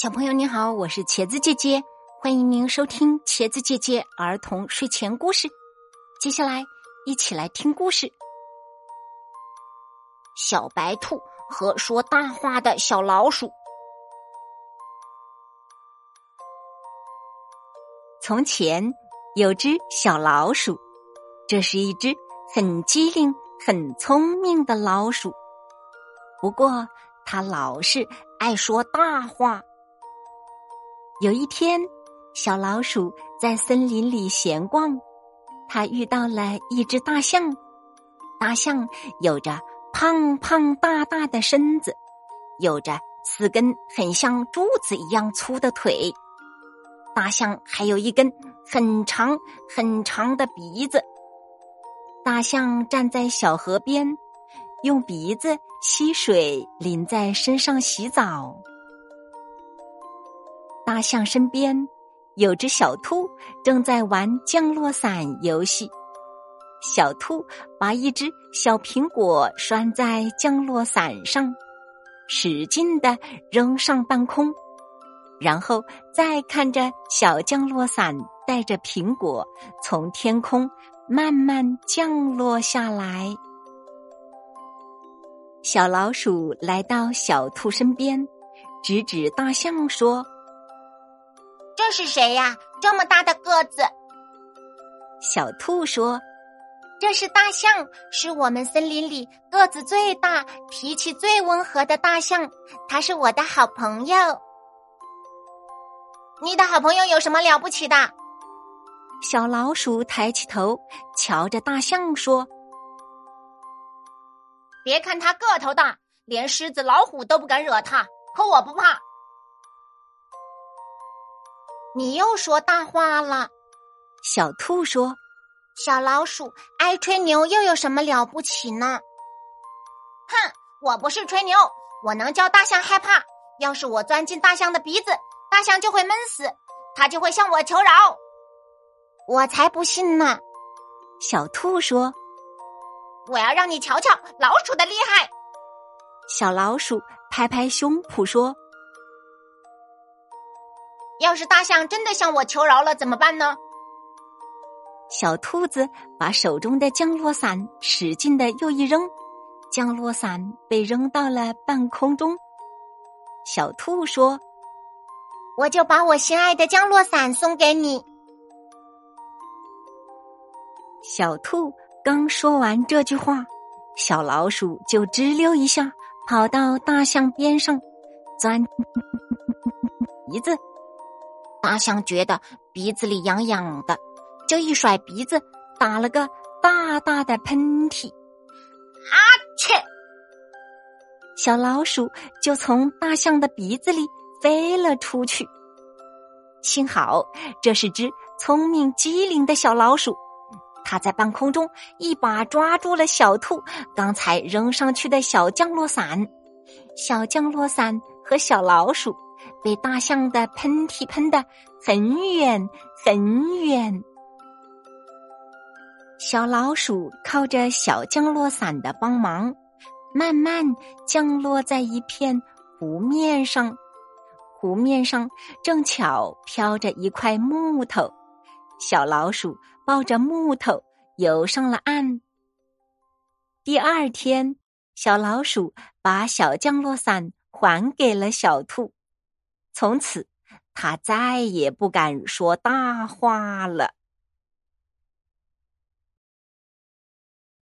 小朋友你好，我是茄子姐姐，欢迎您收听茄子姐姐儿童睡前故事。接下来一起来听故事：小白兔和说大话的小老鼠。从前有只小老鼠，这是一只很机灵、很聪明的老鼠，不过它老是爱说大话。有一天，小老鼠在森林里闲逛，它遇到了一只大象。大象有着胖胖大大的身子，有着四根很像柱子一样粗的腿。大象还有一根很长很长的鼻子。大象站在小河边，用鼻子吸水淋在身上洗澡。大象身边有只小兔，正在玩降落伞游戏。小兔把一只小苹果拴在降落伞上，使劲的扔上半空，然后再看着小降落伞带着苹果从天空慢慢降落下来。小老鼠来到小兔身边，指指大象说。这是谁呀？这么大的个子！小兔说：“这是大象，是我们森林里个子最大、脾气最温和的大象。它是我的好朋友。你的好朋友有什么了不起的？”小老鼠抬起头，瞧着大象说：“别看它个头大，连狮子、老虎都不敢惹它，可我不怕。”你又说大话了，小兔说：“小老鼠爱吹牛，又有什么了不起呢？”哼，我不是吹牛，我能叫大象害怕。要是我钻进大象的鼻子，大象就会闷死，它就会向我求饶。我才不信呢！小兔说：“我要让你瞧瞧老鼠的厉害。”小老鼠拍拍胸脯说。要是大象真的向我求饶了，怎么办呢？小兔子把手中的降落伞使劲的又一扔，降落伞被扔到了半空中。小兔说：“我就把我心爱的降落伞送给你。”小兔刚说完这句话，小老鼠就吱溜一下跑到大象边上，钻鼻子。大象觉得鼻子里痒痒的，就一甩鼻子，打了个大大的喷嚏。啊切！小老鼠就从大象的鼻子里飞了出去。幸好这是只聪明机灵的小老鼠，它在半空中一把抓住了小兔刚才扔上去的小降落伞。小降落伞和小老鼠。被大象的喷嚏喷得很远很远。小老鼠靠着小降落伞的帮忙，慢慢降落在一片湖面上。湖面上正巧飘着一块木头，小老鼠抱着木头游上了岸。第二天，小老鼠把小降落伞还给了小兔。从此，他再也不敢说大话了。